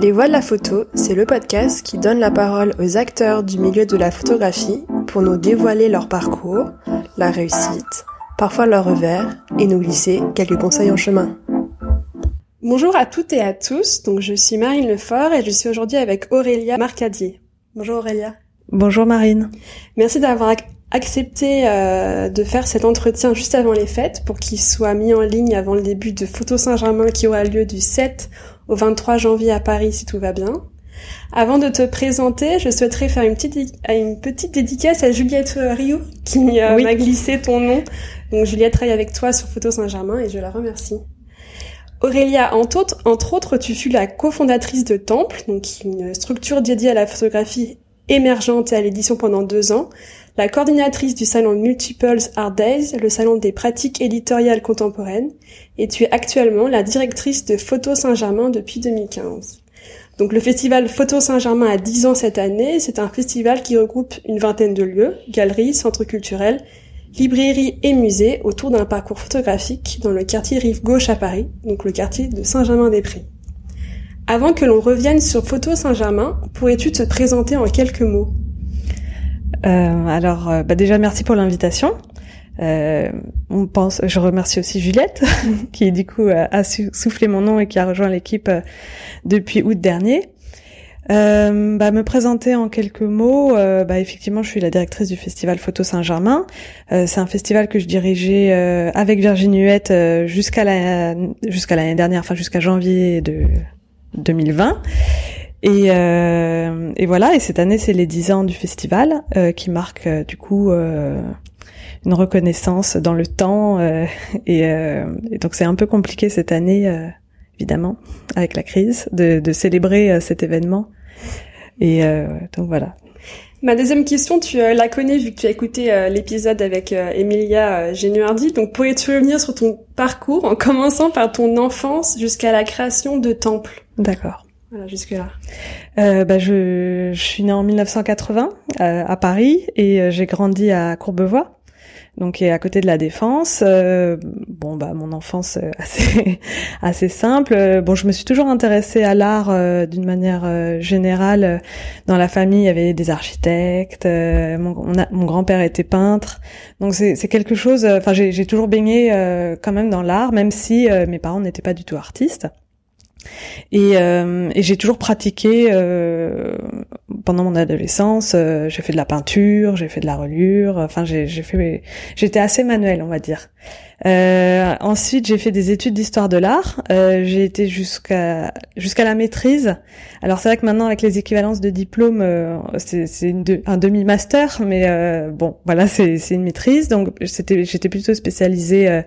Les Voix de la photo, c'est le podcast qui donne la parole aux acteurs du milieu de la photographie pour nous dévoiler leur parcours, la réussite, parfois leur revers, et nous glisser quelques conseils en chemin. Bonjour à toutes et à tous, donc je suis Marine Lefort et je suis aujourd'hui avec Aurélia Marcadier. Bonjour Aurélia. Bonjour Marine. Merci d'avoir accepté euh, de faire cet entretien juste avant les fêtes pour qu'il soit mis en ligne avant le début de Photo Saint-Germain qui aura lieu du 7 au 23 janvier à Paris si tout va bien. Avant de te présenter, je souhaiterais faire une petite, une petite dédicace à Juliette Rioux qui euh, m'a glissé ton nom. Donc Juliette travaille avec toi sur Photo Saint-Germain et je la remercie. Aurélia, entre autres, entre autres, tu fus la cofondatrice de Temple, donc une structure dédiée à la photographie émergente et à l'édition pendant deux ans, la coordinatrice du salon Multiples Art Days, le salon des pratiques éditoriales contemporaines, et tu es actuellement la directrice de Photo Saint-Germain depuis 2015. Donc le festival Photo Saint-Germain a 10 ans cette année, c'est un festival qui regroupe une vingtaine de lieux, galeries, centres culturels, librairies et musées autour d'un parcours photographique dans le quartier Rive Gauche à Paris, donc le quartier de Saint-Germain-des-Prés. Avant que l'on revienne sur Photo Saint-Germain, pourrais-tu te présenter en quelques mots? Euh, Alors, euh, bah déjà merci pour l'invitation. Euh, on pense, je remercie aussi Juliette qui du coup a soufflé mon nom et qui a rejoint l'équipe euh, depuis août dernier. Euh, bah, me présenter en quelques mots, euh, bah, effectivement, je suis la directrice du festival Photo Saint-Germain. Euh, c'est un festival que je dirigeais euh, avec Virginie Huette jusqu'à la, jusqu'à l'année dernière, enfin jusqu'à janvier de 2020. Et, et, voilà, et cette année, c'est les 10 ans du festival qui marque du coup une reconnaissance dans le temps. Et, et, donc c'est un peu compliqué cette année évidemment, avec la crise, de, de célébrer cet événement et euh, donc voilà. Ma deuxième question, tu euh, la connais vu que tu as écouté euh, l'épisode avec Emilia Genuardi. Donc pourrais-tu revenir sur ton parcours en commençant par ton enfance jusqu'à la création de Temple D'accord. Voilà, jusque-là. Euh, bah, je, je, suis née en 1980 à Paris et j'ai grandi à Courbevoie donc est à côté de la défense. Euh, bon bah mon enfance euh, assez assez simple. Bon je me suis toujours intéressée à l'art euh, d'une manière générale. Dans la famille il y avait des architectes. mon, mon grand-père était peintre. Donc c'est quelque chose. Enfin j'ai toujours baigné quand même dans l'art même si mes parents n'étaient pas du tout artistes. Et, euh, et j'ai toujours pratiqué euh, pendant mon adolescence. Euh, j'ai fait de la peinture, j'ai fait de la reliure. Enfin, j'ai fait, j'étais assez manuel, on va dire. Euh, ensuite, j'ai fait des études d'histoire de l'art. Euh, j'ai été jusqu'à jusqu'à la maîtrise. Alors c'est vrai que maintenant avec les équivalences de diplôme, euh, c'est un demi-master, mais euh, bon, voilà, c'est une maîtrise. Donc c'était j'étais plutôt spécialisée euh,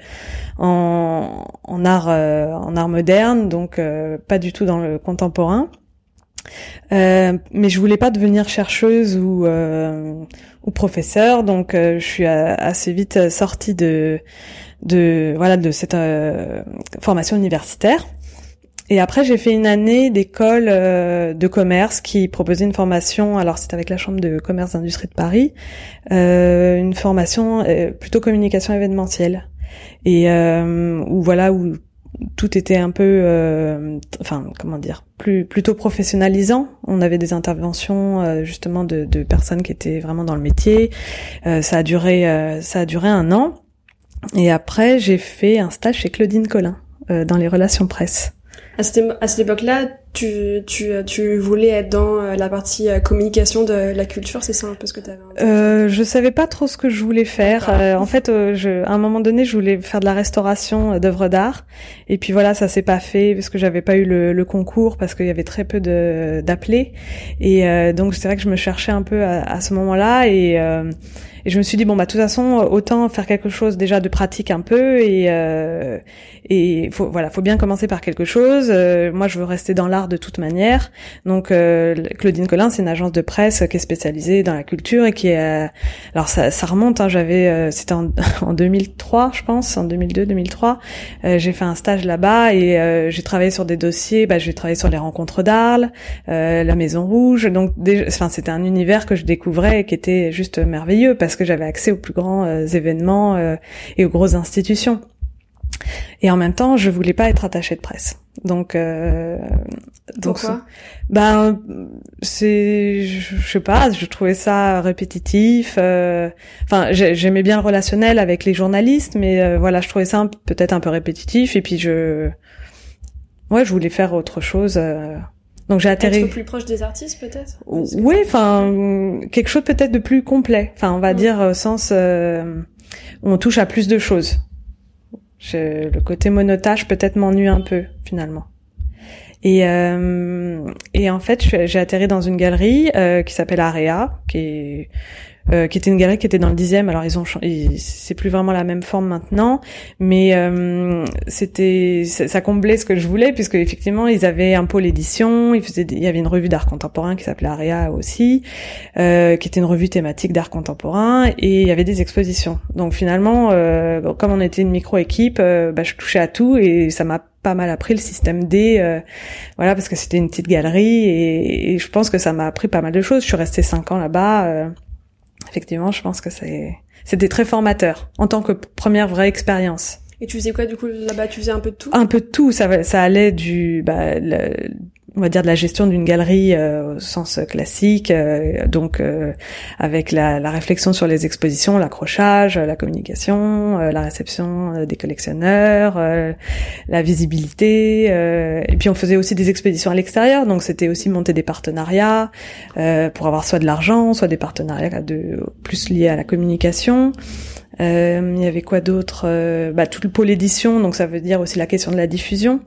en, en art en art moderne, donc pas du tout dans le contemporain. Euh, mais je voulais pas devenir chercheuse ou, euh, ou professeur, donc je suis assez vite sortie de de voilà de cette euh, formation universitaire. Et après, j'ai fait une année d'école euh, de commerce qui proposait une formation. Alors, c'était avec la Chambre de commerce d'industrie de Paris, euh, une formation plutôt communication événementielle. Et où voilà où tout était un peu, enfin comment dire, plutôt professionnalisant. On avait des interventions justement de, personnes qui étaient vraiment dans le métier. ça a duré, ça a duré un an. Et après, j'ai fait un stage chez Claudine Collin euh, dans les relations presse. À cette, à cette époque-là, tu, tu, tu voulais être dans euh, la partie euh, communication de la culture, c'est ça un peu ce que tu avais euh, Je savais pas trop ce que je voulais faire. Euh, en fait, je, à un moment donné, je voulais faire de la restauration d'œuvres d'art. Et puis voilà, ça s'est pas fait parce que j'avais pas eu le, le concours, parce qu'il y avait très peu d'appelés. Et donc, c'est vrai que je me cherchais un peu à, à ce moment-là. Et et je me suis dit bon bah de toute façon autant faire quelque chose déjà de pratique un peu et euh, et faut voilà faut bien commencer par quelque chose. Euh, moi je veux rester dans l'art de toute manière. Donc euh, Claudine Collin c'est une agence de presse qui est spécialisée dans la culture et qui est alors ça, ça remonte. Hein, J'avais euh, c'était en, en 2003 je pense en 2002 2003 euh, j'ai fait un stage là-bas et j'ai travaillé sur des dossiers. Bah j'ai travaillé sur les rencontres d'Arles, la Maison Rouge. Donc enfin c'était un univers que je découvrais et qui était juste merveilleux parce parce que j'avais accès aux plus grands euh, événements euh, et aux grosses institutions. Et en même temps, je voulais pas être attachée de presse. Donc, euh, donc Pourquoi? Ben c'est, je, sais pas, je trouvais ça répétitif. Euh, enfin, j'aimais bien le relationnel avec les journalistes, mais euh, voilà, je trouvais ça peut-être un peu répétitif. Et puis je, ouais, je voulais faire autre chose. Euh. donc j'ai atterri. Être plus proche des artistes, peut-être. Oui, enfin quelque chose peut-être de plus complet. Enfin, on va dire au sens où on touche à plus de choses le côté monotage peut-être m'ennuie un peu finalement. Et, euh, et en fait, j'ai atterri dans une galerie euh, qui s'appelle Area, qui est euh, qui était une galerie qui était dans le dixième. Alors ils ont, c'est plus vraiment la même forme maintenant, mais euh, c'était, ça comblait ce que je voulais puisque effectivement ils avaient un pôle édition, ils faisaient, il y avait une revue d'art contemporain qui s'appelait Area aussi, euh, qui était une revue thématique d'art contemporain et il y avait des expositions. Donc finalement, euh, comme on était une micro équipe, euh, bah, je touchais à tout et ça m'a pas mal appris le système D, euh, voilà, parce que c'était une petite galerie et, et, je pense que ça m'a appris pas mal de choses. Je suis restée cinq ans là-bas. Euh, effectivement, je pense que c'est c'était très formateur en tant que première vraie expérience. Et tu faisais quoi du coup là-bas? Tu faisais un peu de tout? Un peu de tout. Ça, ça allait du bah, le, on va dire de la gestion d'une galerie euh, au sens classique, euh, donc euh, avec la, la, réflexion sur les expositions, l'accrochage, la communication, la réception des collectionneurs, la visibilité, et puis on faisait aussi des expéditions à l'extérieur, donc c'était aussi monter des partenariats pour avoir soit de l'argent, soit des partenariats de plus liés à la communication. il y avait quoi d'autre? Bah, Tout le pôle édition, donc ça veut dire aussi la question de la diffusion.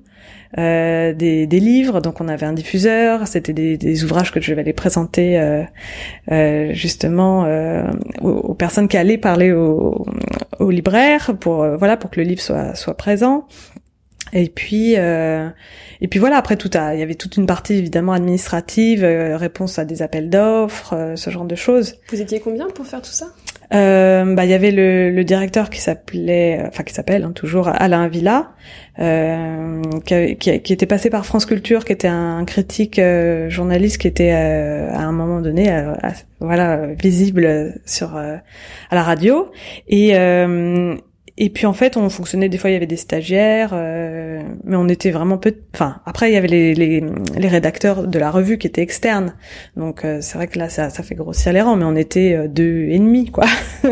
Euh, des, des, livres. Donc on avait un diffuseur, c'était des, des, ouvrages que je vais aller présenter euh, euh, justement euh, aux, personnes qui allaient parler aux, aux libraires pour euh, voilà pour que le livre soit soit présent. Et puis et puis voilà après tout il y avait toute une partie évidemment administrative, réponse à des appels d'offres, ce genre de choses. Vous étiez combien pour faire tout ça? Euh, bah il y avait le, le directeur qui s'appelait enfin qui s'appelle hein, toujours Alain Villa euh, qui, qui, qui, était passé par France Culture qui était un, critique euh, journaliste qui était euh, à un moment donné euh, voilà visible sur à la radio. Et et puis en fait, on fonctionnait des fois, il y avait des stagiaires, euh, mais on était vraiment peu. Enfin, après il y avait les, les, les, rédacteurs de la revue qui étaient externes, donc euh, c'est vrai que là ça, ça fait grossir les rangs, mais on était euh, deux et demi quoi.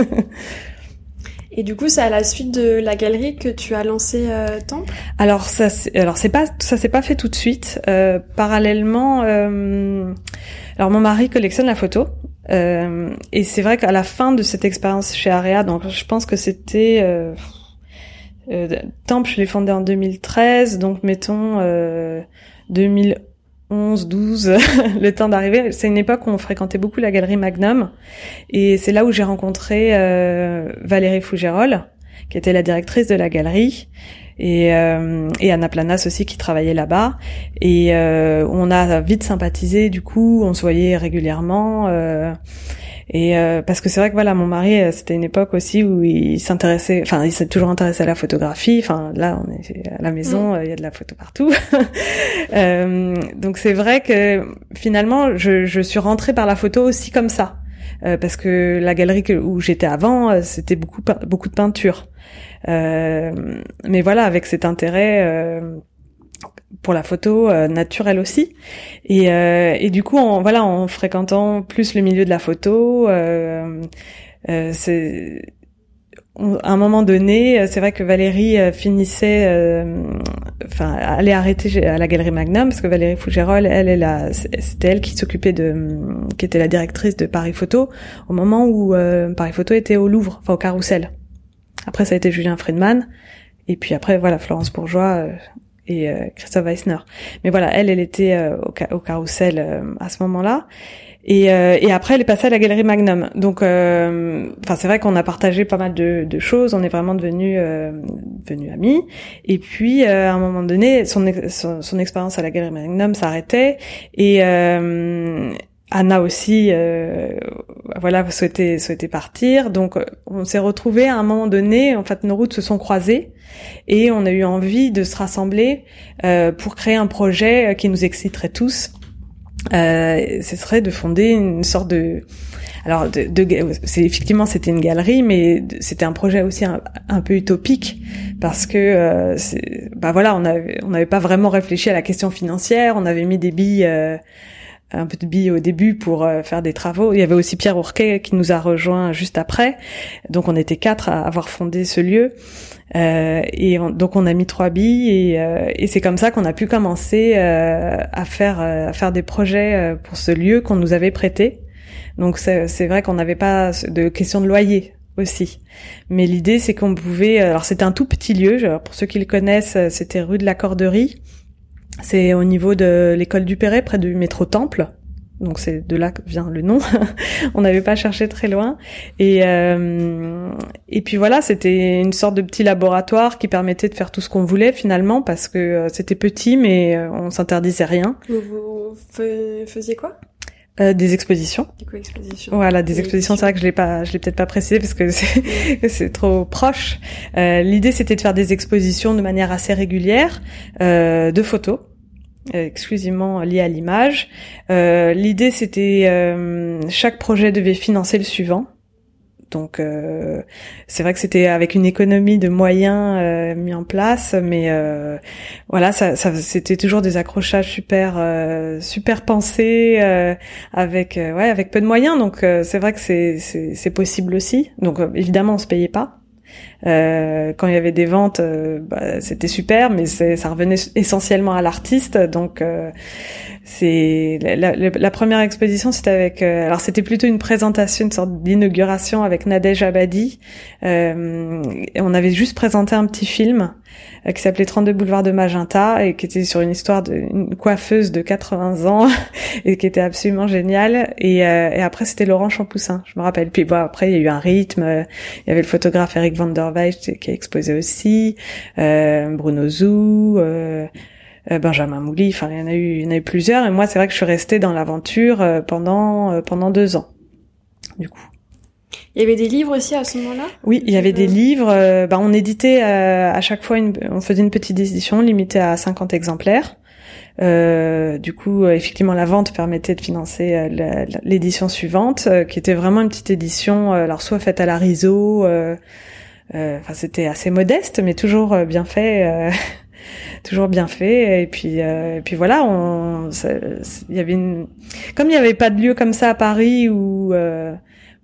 Et du coup, c'est à la suite de la galerie que tu as lancé euh, Temple? Alors ça, alors c'est pas, ça s'est pas fait tout de suite. Euh, parallèlement, euh, alors mon mari collectionne la photo, euh, et c'est vrai qu'à la fin de cette expérience chez Area, donc je pense que c'était euh, euh, Temple, je l'ai fondé en 2013, donc mettons 2011, 12, le temps d'arriver. C'est une époque où on fréquentait beaucoup la galerie Magnum, et c'est là où j'ai rencontré Valérie Fougérol, qui était la directrice de la galerie. Et, euh, et Anna Planas aussi qui travaillait là-bas. Et euh, on a vite sympathisé. Du coup on se voyait régulièrement euh, et euh, parce que c'est vrai que voilà mon mari euh, c'était une époque aussi où il s'intéressait enfin il s'est toujours intéressé à la photographie. Enfin là on est à la maison mm. il y a de la photo partout. Donc c'est vrai que finalement je, je suis rentrée par la photo aussi comme ça. Parce que la galerie où j'étais avant c'était beaucoup beaucoup de peinture. Euh, mais voilà, avec cet intérêt euh, pour la photo euh, naturelle aussi et, euh, et du coup en voilà en fréquentant plus le milieu de la photo euh, c'est à un moment donné c'est vrai que Valérie finissait enfin allait arrêter à la galerie Magnum parce que Valérie Fougérol elle elle c'était elle qui s'occupait de qui était la directrice de Paris Photo au moment où Paris Photo était au Louvre enfin au Carrousel après, ça a été Julien Friedman. Et puis après, voilà, Florence Bourgeois euh, et euh, Christophe Weissner. Mais voilà, elle, elle était euh, au, au, carrousel à ce moment-là. Et, et, après, elle est passée à la galerie Magnum. Donc, enfin, c'est vrai qu'on a partagé pas mal de, de choses. On est vraiment devenus devenus amis. Et puis, à un moment donné, son, son, son expérience à la galerie Magnum s'arrêtait. Et Anna aussi, euh, voilà, souhaitait souhaitait partir. Donc, euh, on s'est retrouvés à un moment donné. En fait, nos routes se sont croisées et on a eu envie de se rassembler euh, pour créer un projet qui nous exciterait tous. euh, ce serait de fonder une sorte de alors de, c'est effectivement c'était une galerie mais c'était un projet aussi un, peu utopique parce que euh, bah voilà on avait on n'avait pas vraiment réfléchi à la question financière on avait mis des billes euh, un peu de billes au début pour euh, faire des travaux. Il y avait aussi Pierre Ourquet qui nous a rejoint juste après. Donc on était quatre à avoir fondé ce lieu. Euh, et donc on a mis trois billes et, euh, et c'est comme ça qu'on a pu commencer euh, à faire à faire des projets pour ce lieu qu'on nous avait prêté. Donc c'est vrai qu'on n'avait pas de question de loyer aussi. Mais l'idée c'est qu'on pouvait alors c'était un tout petit lieu, pour ceux qui le connaissent, c'était rue de la Corderie. C'est au niveau de l'école du Perret, près du métro Temple. Donc c'est de là que vient le nom. on n'avait pas cherché très loin. Et euh, et puis voilà, c'était une sorte de petit laboratoire qui permettait de faire tout ce qu'on voulait finalement parce que euh, c'était petit, mais euh, on s'interdisait rien. Vous faisiez quoi? Euh, des expositions. Des expositions. Voilà, des expositions. C'est vrai que je l'ai pas, je l'ai peut-être pas précisé parce que c'est, trop proche. Euh, l'idée, c'était de faire des expositions de manière assez régulière, euh, de photos, euh, exclusivement liées à l'image. Euh, l'idée, c'était chaque projet devait financer le suivant. Donc euh, c'est vrai que c'était avec une économie de moyens euh, mis en place, mais euh, voilà, ça, ça c'était toujours des accrochages super super pensés avec ouais avec peu de moyens. Donc c'est vrai que c'est c'est possible aussi. Donc évidemment on se payait pas. Euh, quand il y avait des ventes, euh, bah, c'était super, mais ça revenait essentiellement à l'artiste. Donc, euh, c'est la, première exposition, c'était avec. alors, c'était plutôt une présentation, une sorte d'inauguration avec Nadège Abadi. on avait juste présenté un petit film qui s'appelait 32 boulevard de Magenta et qui était sur une histoire d'une coiffeuse de 80 ans et qui était absolument géniale. Et, euh, et après c'était Laurent Champoussin, je me rappelle. Puis bon, après il y a eu un rythme. Il y avait le photographe Eric van der Weijst qui a exposé aussi, euh, Bruno Zou. Euh, Benjamin Mouly, enfin il y en a eu, il y en a eu plusieurs. Et moi, c'est vrai que je suis restée dans l'aventure pendant pendant deux ans, du coup. Il y avait des livres aussi à ce moment-là? Oui, il y avait des livres. Euh, bah, on éditait euh, à chaque fois, une, on faisait une petite édition limitée à 50 exemplaires. Euh, du coup, effectivement, la vente permettait de financer l'édition suivante, qui était vraiment une petite édition, alors soit faite à la riso, enfin c'était assez modeste, mais toujours bien fait. toujours bien fait et puis et puis voilà il y avait une comme il n'y avait pas de lieu comme ça à Paris où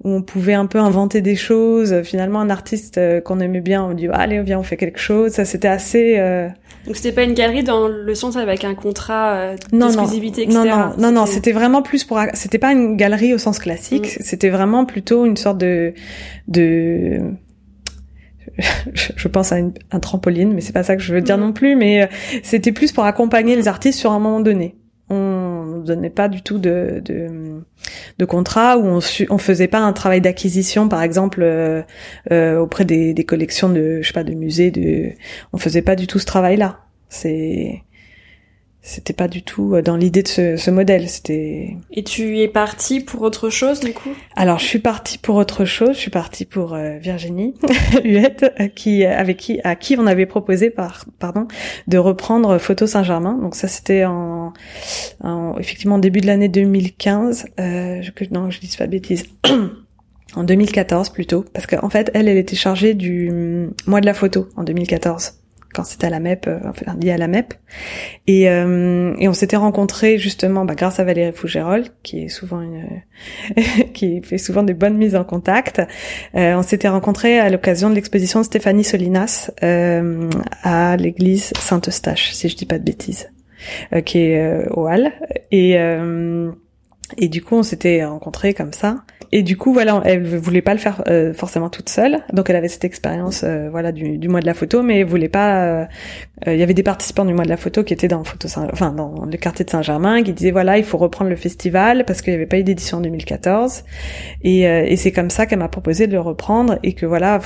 où on pouvait un peu inventer des choses. Finalement, un artiste euh, qu'on aimait bien, on dit allez, viens, on fait quelque chose. Ça, c'était assez. Euh... Donc c'était pas une galerie dans le sens avec un contrat euh, d'exclusivité, etc. Non, non, non, non, c'était vraiment plus pour. C'était pas une galerie au sens classique. Mm. C'était vraiment plutôt une sorte de de je pense à une, un trampoline, mais c'est pas ça que je veux dire mm. non plus. Mais euh, c'était plus pour accompagner les artistes sur un moment donné on ne donnait pas du tout de, de, de contrat ou on, on faisait pas un travail d'acquisition par exemple euh, euh, auprès des, des collections de je sais pas de musées de on faisait pas du tout ce travail là c'est c'était pas du tout euh, dans l'idée de ce, ce modèle. C'était. Et tu es partie pour autre chose du coup? Alors je suis partie pour autre chose. Je suis partie pour euh, Virginie Huette, euh, qui avec qui à qui on avait proposé par pardon de reprendre Photo Saint-Germain. Donc ça c'était en, en, effectivement début de l'année 2015. Euh, que, non, je dis pas de bêtises. en 2014 plutôt, parce qu'en fait elle elle était chargée du mm, mois de la photo en 2014 quand c'était à la MEP, euh, enfin lié à la MEP. Et, euh, et on s'était rencontrés justement bah, grâce à Valérie Fougérol, qui est souvent une, qui fait souvent des bonnes mises en contact. Euh, on s'était rencontrés à l'occasion de l'exposition de Stéphanie Solinas euh, à l'église Saint-Eustache, si je dis pas de bêtises, euh, qui est au Hall. Et et du coup, on s'était rencontrés comme ça. Et du coup, voilà, elle voulait pas le faire euh, forcément toute seule. Donc, elle avait cette expérience, euh, voilà, du, du, mois de la photo, mais elle voulait pas. Euh, il y avait des participants du mois de la photo qui étaient dans photo, enfin, dans le quartier de Saint-Germain, qui disaient voilà, il faut reprendre le festival parce qu'il n'y avait pas eu d'édition en 2014. Et, et c'est comme ça qu'elle m'a proposé de le reprendre et que voilà,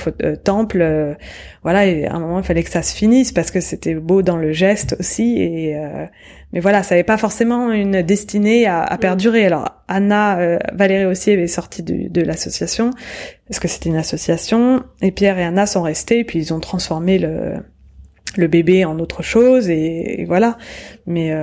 Temple, voilà, et à un moment il fallait que ça se finisse parce que c'était beau dans le geste aussi. Et mais voilà, ça n'avait pas forcément une destinée à, à perdurer. Alors Anna, euh, Valérie aussi avait sorti de, de l'association parce que c'était une association et Pierre et Anna sont restés et puis ils ont transformé le le bébé en autre chose et, voilà. Mais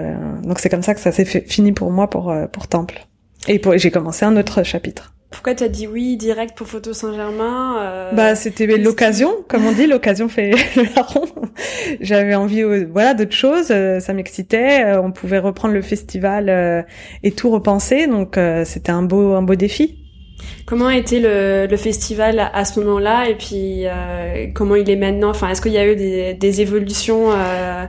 donc c'est comme ça que ça s'est fini pour moi pour pour Temple. Et j'ai commencé un autre chapitre. Pourquoi t'as dit oui direct pour Photo Saint-Germain euh, Bah c'était l'occasion, comme on dit, l'occasion fait le larron. J'avais envie, euh, voilà, d'autres choses. Euh, ça m'excitait. On pouvait reprendre le festival et tout repenser, donc c'était un beau, un beau défi. Comment était le, le festival à ce moment-là et puis comment il est maintenant? Enfin, est-ce qu'il y a eu des, des évolutions euh,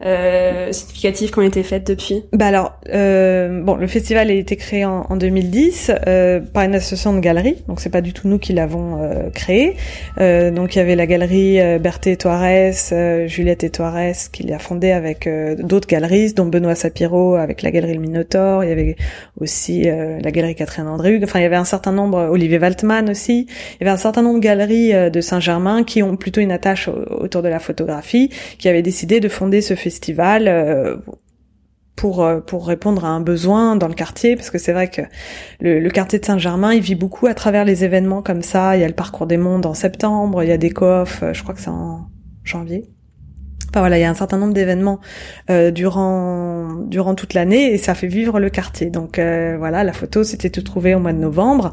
significatives qui ont été faites depuis Bah alors, euh, bon, le festival a été créé en, en 2010 euh, par une association de galeries, donc c'est pas du tout nous qui l'avons euh, créé. Euh, donc il y avait la galerie euh, Berthe Toires, Juliette Toires qui l'a fondée avec d'autres galeries, dont Benoît Sapiro avec la galerie Le Minotaure. Il y avait aussi la galerie Catherine André Enfin, il y avait un certain nombre, Olivier Waltman aussi. Il y avait un certain nombre de galeries de Saint-Germain qui ont plutôt une attache autour de la photographie, qui avaient décidé de fonder ce festival euh, pour euh, pour répondre à un besoin dans le quartier parce que c'est vrai que le, quartier de Saint-Germain il vit beaucoup à travers les événements comme ça. Il y a le parcours des mondes en septembre il y a des coffres euh, je crois que c'est en janvier Voilà, il y a un certain nombre d'événements durant durant toute l'année et ça fait vivre le quartier. Donc voilà, la photo c'était tout trouvé au mois de novembre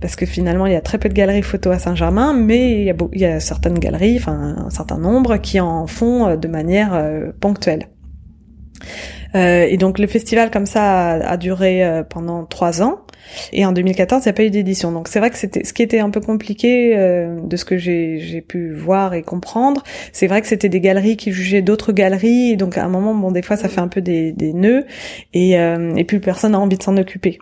parce que finalement il y a très peu de galeries photo à Saint-Germain, mais il y a il y a certaines galeries, enfin un certain nombre qui en font de manière ponctuelle. Euh, et donc le festival comme ça a, duré euh, pendant trois ans. Et en 2014, il n'y a pas eu d'édition. Donc c'est vrai que c'était ce qui était un peu compliqué euh, de ce que j'ai pu voir et comprendre. C'est vrai que c'était des galeries qui jugeaient d'autres galeries. Et donc à un moment, bon, des fois, ça fait un peu des, des nœuds. Et, et puis personne n'a envie de s'en occuper.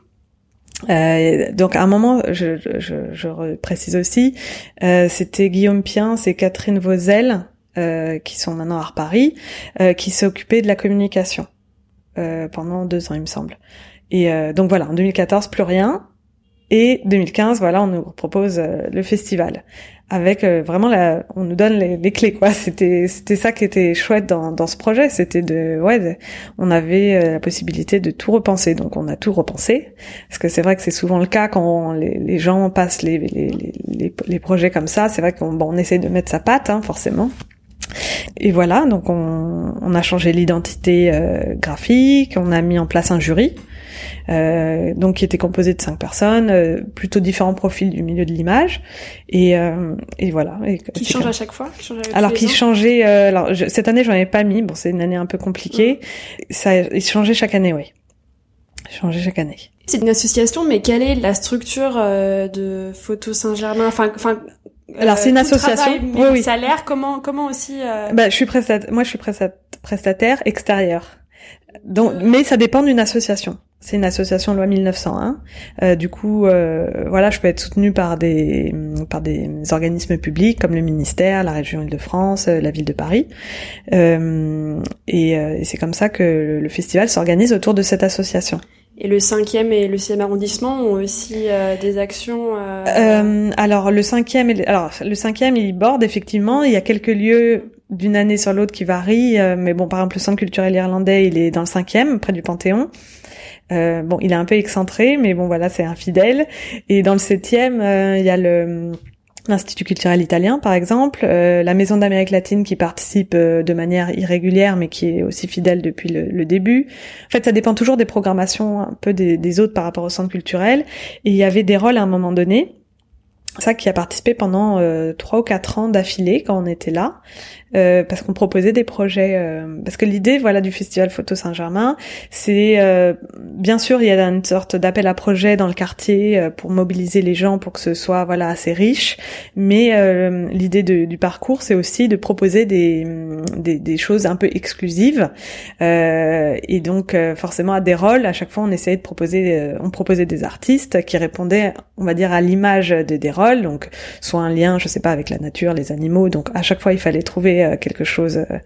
Euh, donc à un moment, je, je, je précise aussi, euh, c'était Guillaume Pien, c'est Catherine Vauzel, euh, qui sont maintenant à Paris, euh, qui s'occupaient de la communication euh, pendant deux ans, il me semble. Et donc voilà, en 2014, plus rien. Et 2015, voilà, on nous propose le festival avec vraiment la, on nous donne les, clés quoi. C'était c'était ça qui était chouette dans dans ce projet, c'était de ouais, on avait la possibilité de tout repenser. Donc on a tout repensé parce que c'est vrai que c'est souvent le cas quand les, les gens passent les les, les les projets comme ça. C'est vrai qu'on bon, on essaie de mettre sa patte hein, forcément. Et voilà, donc on, on a changé l'identité euh, graphique, on a mis en place un jury, euh, donc qui était composé de cinq personnes, euh, plutôt différents profils du milieu de l'image, et, euh, et voilà. Et, qui change à chaque fois Alors qui changeait. alors cette année j'en ai pas mis, bon c'est une année un peu compliquée. Ça il changeait chaque année, oui. Changeait chaque année. C'est une association, mais quelle est la structure de Photo Saint-Germain? Enfin, enfin, alors c'est une euh, association. oui, oui. Salaire, comment comment aussi euh... Bah je suis prestataire. Moi je suis prestataire extérieur. Donc mais ça dépend d'une association. C'est une association loi 1901. Euh, du coup, euh, voilà, je peux être soutenue par des par des organismes publics comme le ministère, la région Île-de-France, euh, la ville de Paris. Euh, et, et c'est comme ça que le festival s'organise autour de cette association. Et le cinquième et le sixième arrondissement ont aussi euh, des actions. Euh... Euh, alors le cinquième, alors le cinquième, il borde effectivement. Il y a quelques lieux d'une année sur l'autre qui varient, euh, mais bon, par exemple, le centre culturel irlandais, il est dans le cinquième, près du Panthéon. Bon, il est un peu excentré, mais bon, voilà, c'est infidèle. Et dans le septième, il y a le l'Institut culturel italien, par exemple, euh, la Maison d'Amérique latine qui participe euh, de manière irrégulière, mais qui est aussi fidèle depuis le, début. En fait, ça dépend toujours des programmations un peu des, des autres par rapport au centre culturel. Et il y avait des rôles à un moment donné ça qui a participé pendant euh, trois ou quatre ans d'affilée quand on était là, euh, parce qu'on proposait des projets. Euh, parce que l'idée, voilà, du festival Photo Saint-Germain, c'est bien sûr il y a une sorte d'appel à projet dans le quartier pour mobiliser les gens pour que ce soit voilà assez riche, mais l'idée du parcours, c'est aussi de proposer des, des, des choses un peu exclusives et donc forcément à des. À chaque fois, on essayait de proposer, on proposait des artistes qui répondaient, on va dire, à l'image de des donc soit un lien, je sais pas, avec la nature, les animaux. Donc à chaque fois, il fallait trouver euh, quelque chose euh,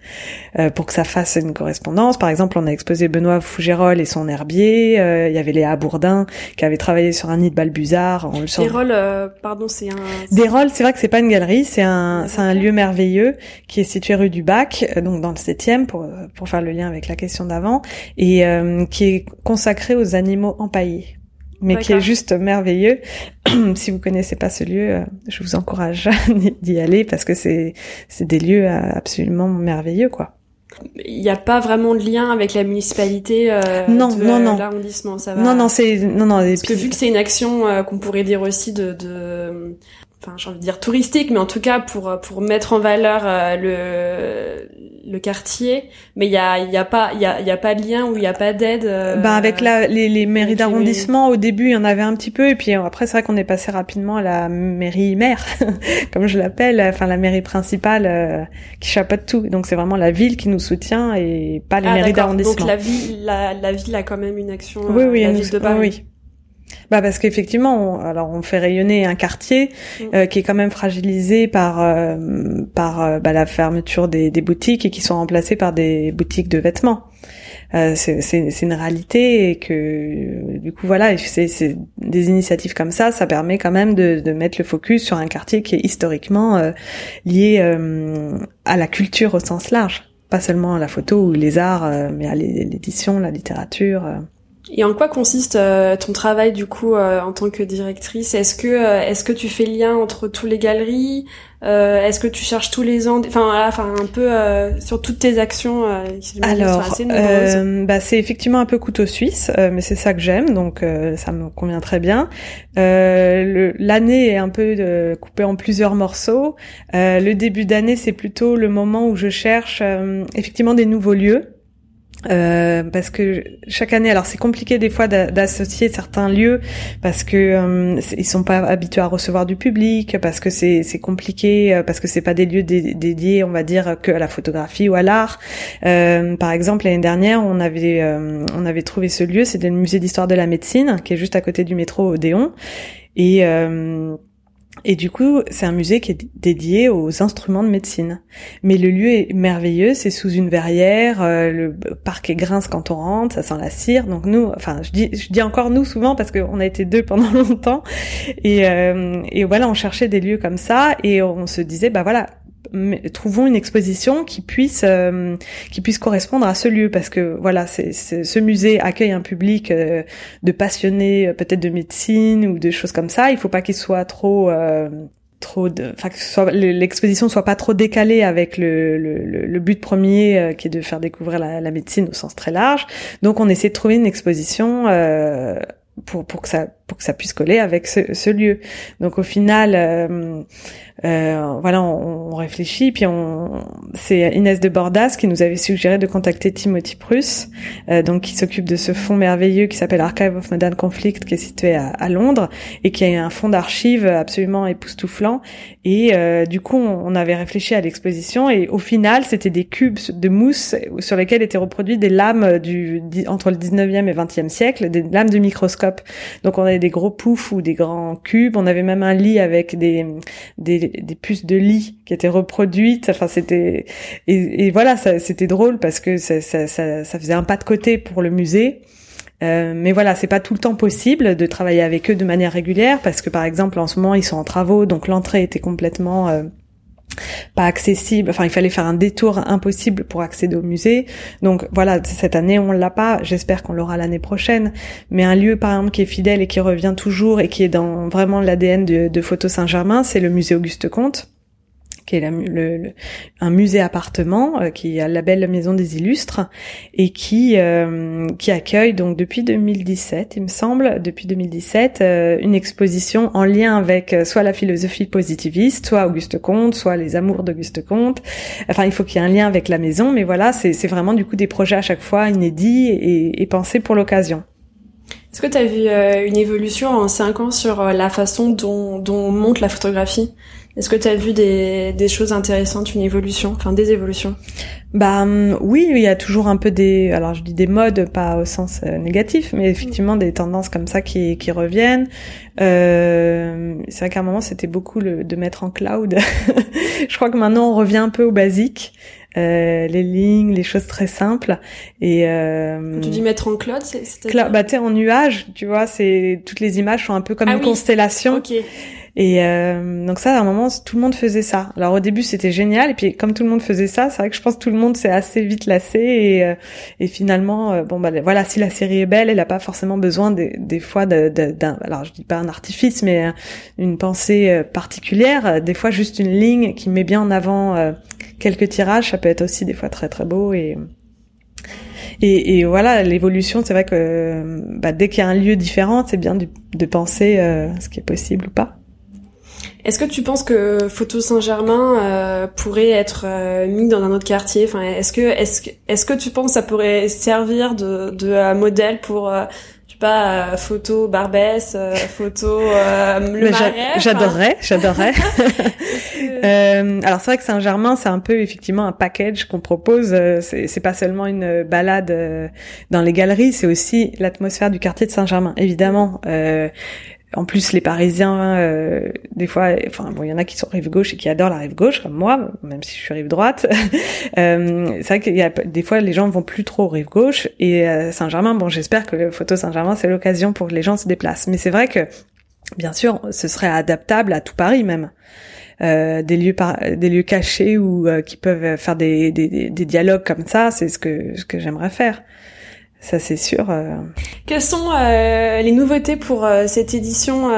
euh, pour que ça fasse une correspondance. Par exemple, on a exposé Benoît Fougérol et son herbier. il y avait Léa Bourdin qui avait travaillé sur un nid de balbuzard. Des rôles, pardon, c'est un. Des rôles, c'est vrai que c'est pas une galerie, c'est un, c'est un lieu merveilleux qui est situé rue du Bac, donc dans le septième pour pour faire le lien avec la question d'avant, et qui est consacré aux animaux empaillés. Mais qui est juste merveilleux. si vous connaissez pas ce lieu, euh, je vous encourage d'y aller parce que c'est c'est des lieux euh, absolument merveilleux, quoi. Il n'y a pas vraiment de lien avec la municipalité euh, non, de non, non. l'arrondissement, ça va. Non, non, c'est non, non. Parce que vu que c'est une action euh, qu'on pourrait dire aussi de, de enfin j'ai envie de dire touristique, mais en tout cas pour pour mettre en valeur euh, le le quartier, mais il y a il y a pas il y a il y a pas de lien ou il y a pas d'aide. Euh, ben avec la, les, les mairies d'arrondissement au début il y en avait un petit peu et puis après c'est vrai qu'on est passé rapidement à la mairie maire comme je l'appelle, enfin la mairie principale euh, qui chapeaute tout. Donc c'est vraiment la ville qui nous soutient et pas les ah, mairies d'arrondissement. Donc la ville la, la ville a quand même une action. Oui oui, la ville de Paris. oui. Bah parce qu'effectivement, on, alors on fait rayonner un quartier Mm. euh, qui est quand même fragilisé par euh, par euh, bah, la fermeture des, des boutiques et qui sont remplacées par des boutiques de vêtements. Euh, c'est c'est c'est une réalité et que du coup voilà, c'est c'est des initiatives comme ça, ça permet quand même de, de mettre le focus sur un quartier qui est historiquement euh, lié euh, à la culture au sens large, pas seulement à la photo ou les arts, euh, mais à l'é- l'édition, la littérature. Et en quoi consiste euh, ton travail du coup euh, en tant que directrice? Est-ce que euh, est-ce que tu fais lien entre tous les galeries? Euh, Est-ce que tu cherches tous les ans Enfin enfin un peu euh, sur toutes tes actions euh, Alors, euh, bah, c'est effectivement un peu couteau suisse, euh, mais c'est ça que j'aime, donc euh, ça me convient très bien. Euh, L'année est un peu euh, coupée en plusieurs morceaux. Euh, le début d'année, c'est plutôt le moment où je cherche euh, effectivement des nouveaux lieux. Euh, parce que chaque année, alors c'est compliqué des fois d'a- d'associer certains lieux parce que euh, ils sont pas habitués à recevoir du public, parce que c'est compliqué, euh, parce que c'est pas des lieux dé- dédiés, on va dire, que à la photographie ou à l'art. Euh, par exemple, l'année dernière, on avait euh, on avait trouvé ce lieu, c'était le musée d'histoire de la médecine, qui est juste à côté du métro Odéon, et et du coup, c'est un musée qui est dédié aux instruments de médecine. Mais le lieu est merveilleux, c'est sous une verrière, euh, le parc est grince quand on rentre, ça sent la cire. Donc nous, enfin, je dis, je dis encore nous souvent parce qu'on a été deux pendant longtemps. Et, euh, et voilà, on cherchait des lieux comme ça et on se disait, bah voilà, mais trouvons une exposition qui puisse euh, qui puisse correspondre à ce lieu. Parce que voilà c'est ce musée accueille un public euh, de passionnés euh, peut-être de médecine ou de choses comme ça. Il faut pas qu'il soit trop euh, trop de enfin que l'exposition soit pas trop décalée avec le, le- le but premier euh, qui est de faire découvrir la, la médecine au sens très large. Donc on essaie de trouver une exposition euh, pour pour que ça que ça puisse coller avec ce, lieu donc au final euh, euh, voilà, on, on réfléchit, puis on, c'est Inès de Bordas qui nous avait suggéré de contacter Timothy Pruss, euh, donc qui s'occupe de ce fonds merveilleux qui s'appelle Archive of Modern Conflict, qui est situé à, à Londres et qui a un fonds d'archives absolument époustouflant. Et euh, du coup, on, avait réfléchi à l'exposition et au final, c'était des cubes de mousse sur lesquels étaient reproduits des lames du entre le 19e et 20e siècle, des lames de microscope. Donc on avait des gros poufs ou des grands cubes. On avait même un lit avec des des, des puces de lit qui étaient reproduites. Enfin, c'était et, voilà, c'était drôle parce que ça, ça, ça, ça faisait un pas de côté pour le musée. Euh, mais voilà, c'est pas tout le temps possible de travailler avec eux de manière régulière parce que par exemple en ce moment ils sont en travaux, donc l'entrée était complètement euh, pas accessible. Enfin, il fallait faire un détour impossible pour accéder au musée. Donc voilà, cette année on l'a pas. J'espère qu'on l'aura l'année prochaine. Mais un lieu par exemple qui est fidèle et qui revient toujours et qui est dans vraiment l'ADN de, de Photo Saint-Germain, c'est le musée Auguste Comte qui est la le- le- un musée appartement euh, qui a le label Maison des Illustres et qui euh, qui accueille donc depuis 2017, il me semble, depuis 2017, euh, une exposition en lien avec euh, soit la philosophie positiviste, soit Auguste Comte, soit les amours d'Auguste Comte. Enfin, il faut qu'il y ait un lien avec la maison, mais voilà, c'est c'est vraiment du coup des projets à chaque fois inédits et, et pensés pour l'occasion. Est-ce que tu as vu euh, une évolution en cinq ans sur euh, la façon dont, dont on monte la photographie? Est-ce que tu as vu des, des choses intéressantes, une évolution, enfin des évolutions? Bah hum, oui, il y a toujours un peu des, alors je dis des modes, pas au sens euh, négatif, mais effectivement des tendances comme ça qui, qui reviennent. Euh, c'est vrai qu'à un moment c'était beaucoup le, de mettre en cloud. je crois que maintenant on revient un peu au basique, euh, les lignes, les choses très simples. Et euh, Tu dis mettre en cloud, c'est cla- bah t'es en nuage, tu vois, c'est toutes les images sont un peu comme Ah une oui. constellation. Ok. Et euh, donc ça, à un moment, tout le monde faisait ça. Alors au début, c'était génial, et puis comme tout le monde faisait ça, c'est vrai que je pense que tout le monde s'est assez vite lassé, et, euh, finalement, euh, bon bah voilà, si la série est belle, elle n'a pas forcément besoin des, fois d'un, alors je dis pas un artifice, mais une pensée particulière. Des fois, juste une ligne qui met bien en avant quelques tirages, ça peut être aussi des fois très très beau et et, voilà, l'évolution, c'est vrai que bah, dès qu'il y a un lieu différent, c'est bien de, de penser ce qui est possible ou pas. Est-ce que tu penses que Photo Saint-Germain euh, pourrait être euh, mis dans un autre quartier? Enfin, est-ce que est-ce que est-ce que tu penses que ça pourrait servir de de euh, modèle pour euh, je sais pas photo Barbès, photo le Marais J'adorerais, j'adorerais. alors c'est vrai que Saint-Germain, c'est un peu effectivement un package qu'on propose. C'est, c'est pas seulement une balade dans les galeries, c'est aussi l'atmosphère du quartier de Saint-Germain, évidemment. En plus, les Parisiens, euh, des fois, enfin bon, il y en a qui sont rive gauche et qui adorent la rive gauche, comme moi, même si je suis rive droite. euh, c'est vrai qu'il y a des fois, les gens vont plus trop rive gauche. Et euh, Saint-Germain, bon, j'espère que le photo Saint-Germain, c'est l'occasion pour que les gens se déplacent. Mais c'est vrai que, bien sûr, ce serait adaptable à tout Paris même. Euh, des lieux des lieux cachés ou euh, qui peuvent faire des, des, des dialogues comme ça, c'est ce que ce que j'aimerais faire ça c'est sûr. Euh. Quelles sont euh, les nouveautés pour euh, cette édition,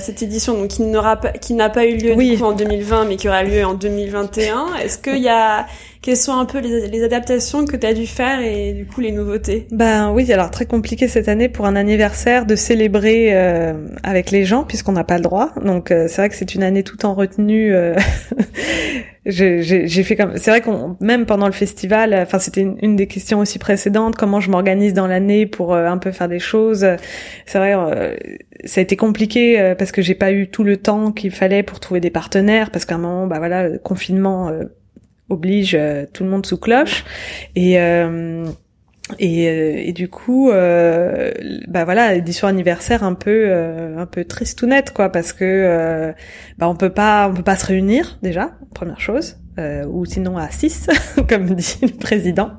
cette édition donc qui n'aura pas, qui n'a pas eu lieu du coup, en 2020, mais qui aura lieu en 2021 Est-ce qu'il y a quelles sont un peu les, les adaptations que tu as dû faire et du coup les nouveautés Ben oui, alors très compliqué cette année pour un anniversaire de célébrer avec les gens puisqu'on n'a pas le droit. Donc c'est vrai que c'est une année tout en retenue j'ai fait comme c'est vrai qu'on même pendant le festival enfin c'était une, des questions aussi précédentes comment je m'organise dans l'année pour euh, un peu faire des choses c'est vrai euh, ça a été compliqué euh, parce que j'ai pas eu tout le temps qu'il fallait pour trouver des partenaires parce qu'à un moment bah voilà le confinement oblige tout le monde sous cloche. Et et, euh, et, du coup, euh, bah voilà, édition anniversaire un peu euh, un peu triste ou net quoi, parce que euh, bah on peut pas on peut pas se réunir déjà, première chose euh, ou sinon à 6 comme dit le président.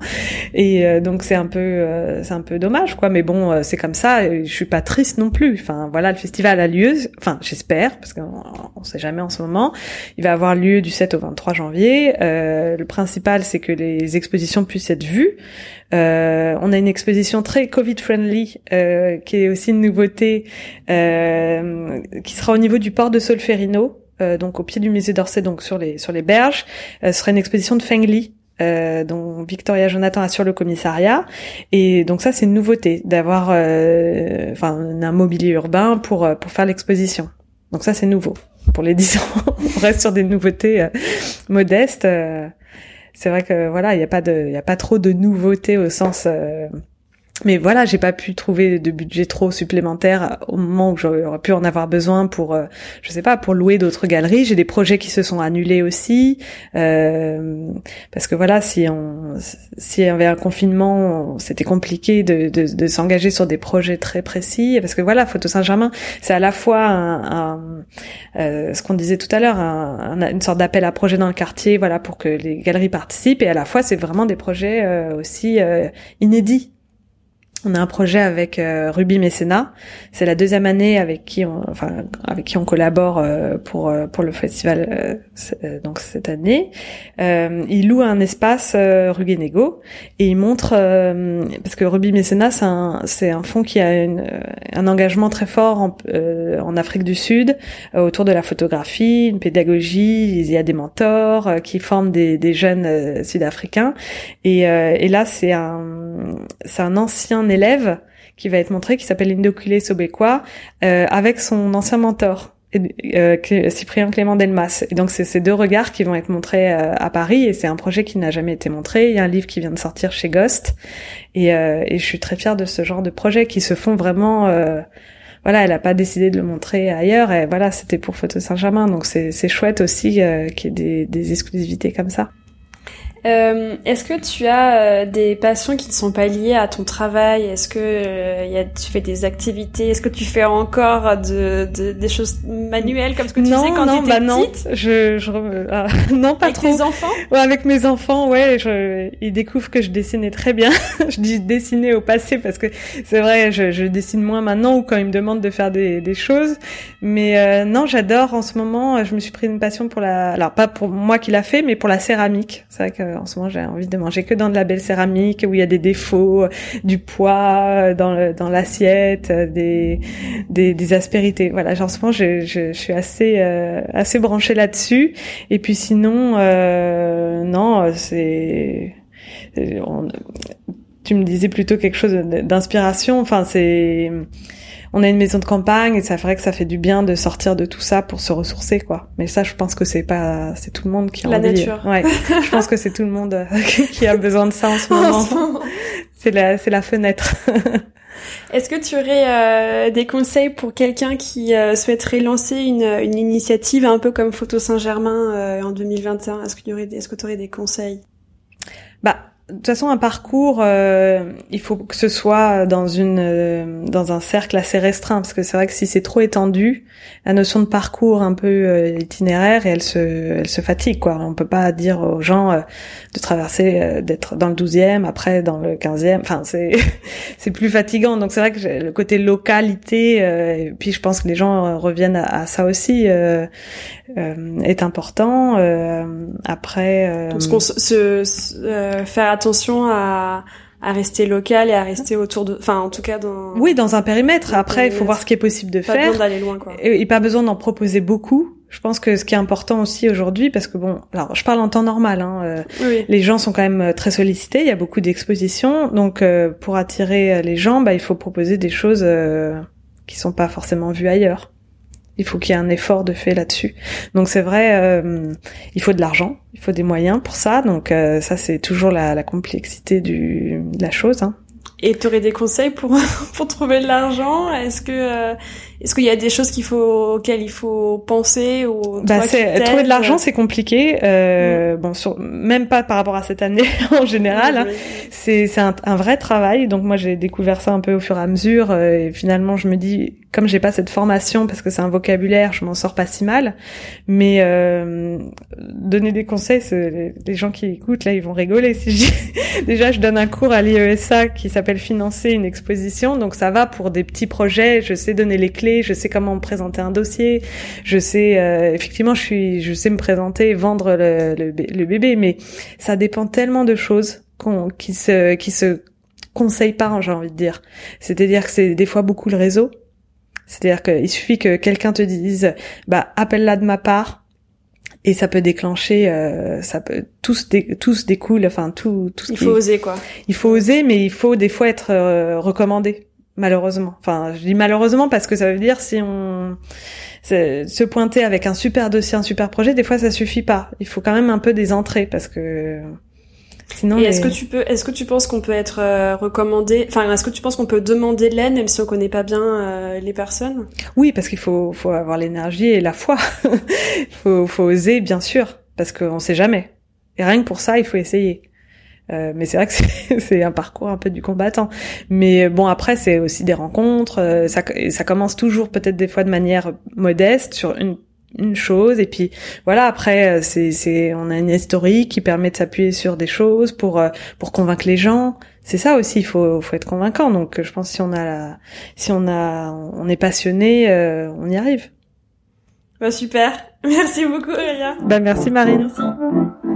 Et euh, donc c'est un peu euh, c'est un peu dommage quoi. Mais bon euh, c'est comme ça. Je suis pas triste non plus. Enfin voilà le festival a lieu. Enfin j'espère parce qu'on on sait jamais en ce moment. Il va avoir lieu du 7 au 23 janvier. Le principal c'est que les expositions puissent être vues. On a une exposition très Covid friendly qui est aussi une nouveauté qui sera au niveau du port de Solferino euh, donc au pied du musée d'Orsay, donc sur les sur les berges. Euh, serait une exposition de Feng Li, euh, dont Victoria Jonathan assure le commissariat. Et donc ça, c'est une nouveauté d'avoir euh, enfin un mobilier urbain pour pour faire l'exposition. Donc ça, c'est nouveau pour les 10 ans. On reste sur des nouveautés modestes. c'est vrai que voilà, il n'y a pas de il y a pas trop de nouveautés au sens mais voilà, j'ai pas pu trouver de budget trop supplémentaire au moment où j'aurais pu en avoir besoin pour, euh, je sais pas, pour louer d'autres galeries. J'ai des projets qui se sont annulés aussi, euh, parce que voilà, si on, si y avait un confinement, c'était compliqué de, de, de s'engager sur des projets très précis, parce que voilà, Photo Saint-Germain, c'est à la fois un, un euh, ce qu'on disait tout à l'heure, un, une sorte d'appel à projet dans le quartier, voilà, pour que les galeries participent, et à la fois c'est vraiment des projets euh, aussi euh, inédits on a un projet avec euh, Ruby Mécénat. C'est la deuxième année avec qui on, enfin, avec qui on collabore euh, pour euh, pour le festival donc cette année. il loue un espace rue Guénégo et il montre parce que Ruby Mécénat c'est un c'est un fonds qui a une, un engagement très fort en, en Afrique du Sud autour de la photographie, une pédagogie. Il y a des mentors qui forment des, des jeunes sud-africains et, et là c'est un c'est un ancien élève qui va être montré, qui s'appelle Indokule Sobekwa, euh, avec son ancien mentor. Euh, Cyprien Clément Delmas. Et donc c'est ces deux regards qui vont être montrés euh, à Paris et c'est un projet qui n'a jamais été montré. Il y a un livre qui vient de sortir chez Ghost et, je suis très fière de ce genre de projets qui se font vraiment. Voilà, elle a pas décidé de le montrer ailleurs et voilà, c'était pour Photo Saint-Germain. Donc c'est chouette aussi qu'il y ait des exclusivités comme ça. Euh, Est-ce que tu as euh, des passions qui ne sont pas liées à ton travail? Est-ce que euh, y a, tu fais des activités? Est-ce que tu fais encore de, de, des choses manuelles comme ce que tu non, faisais quand non, tu étais bah non, petite? Je, je ah, non pas Avec trop. tes enfants? Ouais, avec mes enfants, ouais, je, ils découvrent que je dessinais très bien. je dis dessiner au passé parce que c'est vrai, je, je dessine moins maintenant ou quand ils me demandent de faire des, des choses. Mais euh, non, j'adore en ce moment. Je me suis pris une passion pour la, alors pas pour moi qui l'a fait, mais pour la céramique. C'est vrai qu'en ce moment j'ai envie de manger que dans de la belle céramique où il y a des défauts, du poids dans le, dans l'assiette, des, des des aspérités. Voilà, en ce moment je, je, je suis assez euh, assez branchée là-dessus. Et puis sinon, euh, non, c'est tu me disais plutôt quelque chose d'inspiration. Enfin, c'est on a une maison de campagne et c'est vrai que ça fait du bien de sortir de tout ça pour se ressourcer, quoi. Mais ça, je pense que c'est pas, c'est tout le monde qui a La envie. nature. Ouais, je pense que c'est tout le monde euh, qui a besoin de ça en ce En moment. ce moment. C'est la, c'est la fenêtre. Est-ce que tu aurais euh, des conseils pour quelqu'un qui euh, souhaiterait lancer une, une initiative un peu comme Photo Saint-Germain euh, en 2021 Est-ce qu'il y aurait, des- est-ce que tu aurais des conseils? Bah, de toute façon, un parcours, euh, il faut que ce soit dans une euh, dans un cercle assez restreint, parce que c'est vrai que si c'est trop étendu, la notion de parcours un peu euh, itinéraire, elle se elle se fatigue quoi. On peut pas dire aux gens euh, de traverser, euh, d'être dans le 12e, après dans le 15e. Enfin, c'est c'est plus fatigant. Donc c'est vrai que le côté localité, euh, et puis je pense que les gens reviennent à, à ça aussi, est important. Après. euh, Donc, se, se- faire attention à, à rester local et à rester autour de, enfin en tout cas dans. Oui, dans un périmètre. Après, il faut voir ce qui est possible de Pas faire. besoin d'aller loin quoi. Et, et pas besoin d'en proposer beaucoup. Je pense que ce qui est important aussi aujourd'hui, parce que bon, alors je parle en temps normal, hein, euh, Oui. les gens sont quand même euh, très sollicités, il y a beaucoup d'expositions, donc euh, pour attirer euh, les gens, bah, il faut proposer des choses euh, qui sont pas forcément vues ailleurs. Il faut qu'il y ait un effort de fait là-dessus. Donc c'est vrai, euh, il faut de l'argent, il faut des moyens pour ça. Donc euh, ça c'est toujours la, la complexité de la chose. Hein. Et tu aurais des conseils pour pour trouver de l'argent? Est-ce que euh, est-ce qu'il y a des choses qu'il faut auxquelles il faut penser ou Bah, trouver de l'argent, c'est compliqué. Euh, Bon, sur, même pas par rapport à cette année en général. hein. Oui, C'est c'est un, un vrai travail. Donc moi j'ai découvert ça un peu au fur et à mesure. euh, et finalement je me dis, comme j'ai pas cette formation parce que c'est un vocabulaire, je m'en sors pas si mal. Mais euh, donner des conseils, les, les gens qui écoutent là, ils vont rigoler. Si je déjà je donne un cours à l'IESA qui s'appelle financer une exposition. Donc ça va pour des petits projets. Je sais donner les clés, je sais comment présenter un dossier, je sais euh, effectivement je suis, je sais me présenter, vendre le, le, le bébé. Mais ça dépend tellement de choses qu'on qui se qui se conseillent pas, j'ai envie de dire. C'est-à-dire que c'est des fois beaucoup le réseau. C'est-à-dire qu'il suffit que quelqu'un te dise, bah appelle-la de ma part, et ça peut déclencher, euh, ça peut tous dé, tous découle, enfin tout tout ce Il faut oser quoi. il faut oser, mais il faut des fois être euh, recommandé, malheureusement. Enfin, je dis malheureusement parce que ça veut dire si on se pointer avec un super dossier, un super projet, des fois ça suffit pas. Il faut quand même un peu des entrées parce que sinon. Et est-ce que tu peux, est-ce que tu penses qu'on peut être euh, recommandé, enfin, est-ce que tu penses qu'on peut demander de l'aide même si on connaît pas bien euh, les personnes? Oui, parce qu'il faut faut avoir l'énergie et la foi. Il faut faut oser, bien sûr, parce qu'on sait jamais. Et rien que pour ça, il faut essayer. Euh, mais c'est vrai que c'est c'est un parcours un peu du combattant. Mais bon, après, c'est aussi des rencontres. euh, ça, ça commence toujours peut-être des fois de manière modeste sur une une chose. Et puis voilà après euh, c'est c'est on a une historique qui permet de s'appuyer sur des choses pour euh, pour convaincre les gens. C'est ça aussi il faut faut être convaincant. Donc je pense que si on a la, si on a on est passionné euh, on y arrive. Bah super, merci beaucoup Ria. bah merci Marine